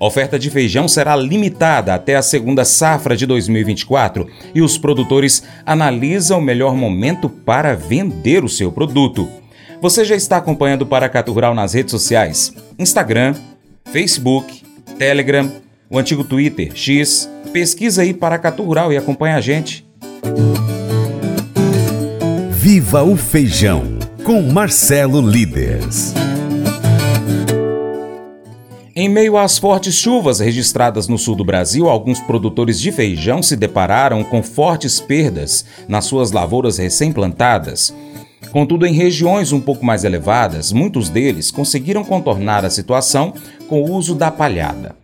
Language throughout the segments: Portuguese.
Oferta de feijão será limitada até a segunda safra de 2024 e os produtores analisam o melhor momento para vender o seu produto. Você já está acompanhando o Paracatu Rural nas redes sociais: Instagram, Facebook, Telegram, o antigo Twitter, X. Pesquisa aí Paracatu Rural e acompanha a gente. Viva o Feijão, com Marcelo Líderes. Em meio às fortes chuvas registradas no sul do Brasil, alguns produtores de feijão se depararam com fortes perdas nas suas lavouras recém-plantadas. Contudo, em regiões um pouco mais elevadas, muitos deles conseguiram contornar a situação com o uso da palhada.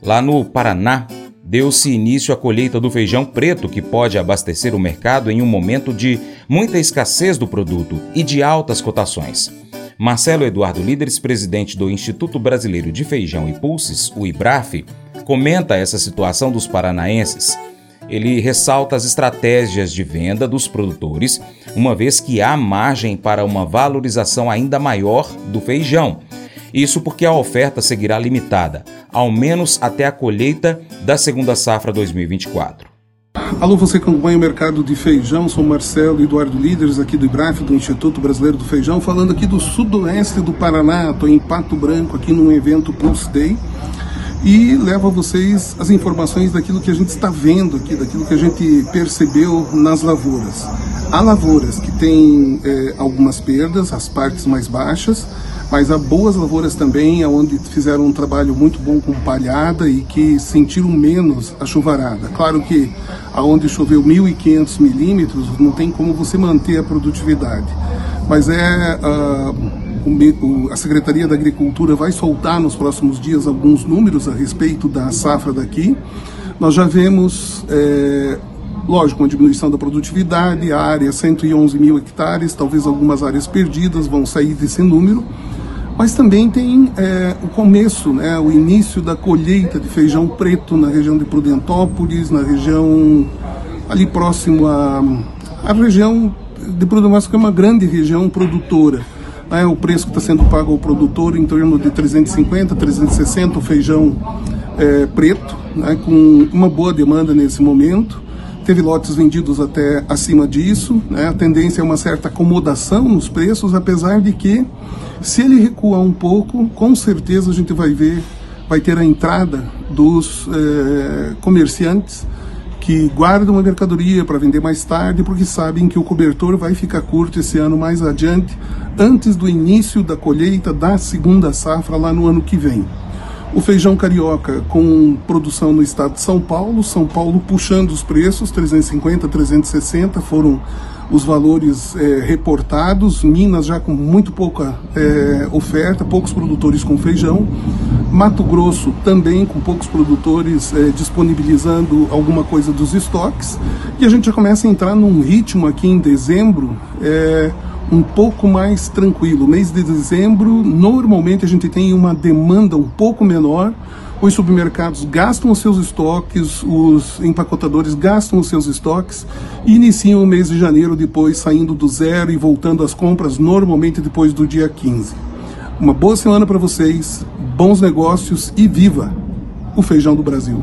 Lá no Paraná, deu-se início à colheita do feijão preto, que pode abastecer o mercado em um momento de muita escassez do produto e de altas cotações. Marcelo Eduardo Líderes, presidente do Instituto Brasileiro de Feijão e Pulses, o IBRAF, comenta essa situação dos paranaenses. Ele ressalta as estratégias de venda dos produtores, uma vez que há margem para uma valorização ainda maior do feijão. Isso porque a oferta seguirá limitada, ao menos até a colheita da segunda safra 2024. Alô, você acompanha o mercado de feijão, sou Marcelo Eduardo Líderes aqui do IBRAF, do Instituto Brasileiro do Feijão, falando aqui do sudoeste do Paraná, estou em Pato Branco, aqui num evento Pulse Day, e levo a vocês as informações daquilo que a gente está vendo aqui, daquilo que a gente percebeu nas lavouras. Há lavouras que têm é, algumas perdas, as partes mais baixas, mas há boas lavouras também, onde fizeram um trabalho muito bom com palhada e que sentiram menos a chuvarada. Claro que aonde choveu 1.500 milímetros, não tem como você manter a produtividade. Mas é uh, a Secretaria da Agricultura vai soltar nos próximos dias alguns números a respeito da safra daqui. Nós já vemos, é, lógico, uma diminuição da produtividade, a área 111 mil hectares, talvez algumas áreas perdidas vão sair desse número mas também tem é, o começo, né, o início da colheita de feijão preto na região de Prudentópolis, na região ali próximo à, à região de Prudentópolis, que é uma grande região produtora. Né, o preço que está sendo pago ao produtor em torno de 350, 360 o feijão é, preto, né, com uma boa demanda nesse momento. Teve lotes vendidos até acima disso. Né, a tendência é uma certa acomodação nos preços, apesar de que se ele recuar um pouco, com certeza a gente vai ver, vai ter a entrada dos é, comerciantes que guardam a mercadoria para vender mais tarde, porque sabem que o cobertor vai ficar curto esse ano mais adiante, antes do início da colheita da segunda safra lá no ano que vem. O feijão carioca com produção no estado de São Paulo, São Paulo puxando os preços, 350, 360 foram os valores é, reportados, Minas já com muito pouca é, oferta, poucos produtores com feijão, Mato Grosso também com poucos produtores é, disponibilizando alguma coisa dos estoques, e a gente já começa a entrar num ritmo aqui em dezembro é, um pouco mais tranquilo. Mês de dezembro, normalmente a gente tem uma demanda um pouco menor, os supermercados gastam os seus estoques, os empacotadores gastam os seus estoques e iniciam o mês de janeiro depois saindo do zero e voltando às compras normalmente depois do dia 15. Uma boa semana para vocês, bons negócios e viva o feijão do Brasil.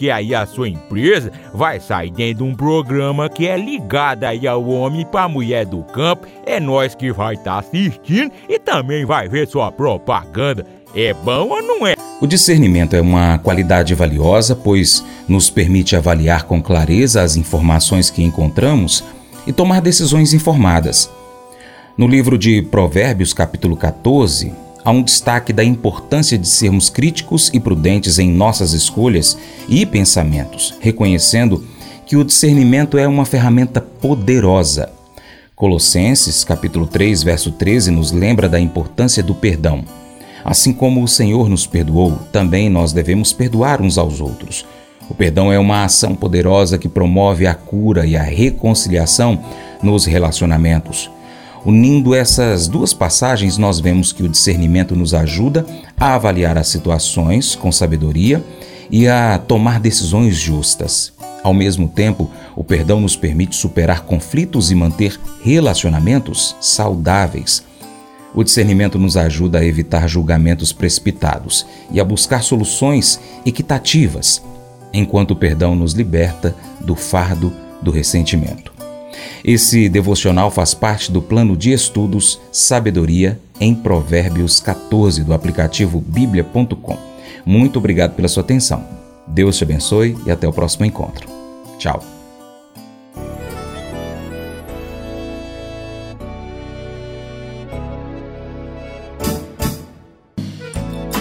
aí a sua empresa vai sair dentro de um programa que é ligado aí ao homem para mulher do campo. É nós que vai estar tá assistindo e também vai ver sua propaganda. É bom ou não é? O discernimento é uma qualidade valiosa, pois nos permite avaliar com clareza as informações que encontramos e tomar decisões informadas. No livro de Provérbios, capítulo 14, há um destaque da importância de sermos críticos e prudentes em nossas escolhas e pensamentos, reconhecendo que o discernimento é uma ferramenta poderosa. Colossenses, capítulo 3, verso 13 nos lembra da importância do perdão. Assim como o Senhor nos perdoou, também nós devemos perdoar uns aos outros. O perdão é uma ação poderosa que promove a cura e a reconciliação nos relacionamentos. Unindo essas duas passagens, nós vemos que o discernimento nos ajuda a avaliar as situações com sabedoria e a tomar decisões justas. Ao mesmo tempo, o perdão nos permite superar conflitos e manter relacionamentos saudáveis. O discernimento nos ajuda a evitar julgamentos precipitados e a buscar soluções equitativas, enquanto o perdão nos liberta do fardo do ressentimento. Esse devocional faz parte do plano de estudos Sabedoria em Provérbios 14 do aplicativo bíblia.com. Muito obrigado pela sua atenção. Deus te abençoe e até o próximo encontro. Tchau.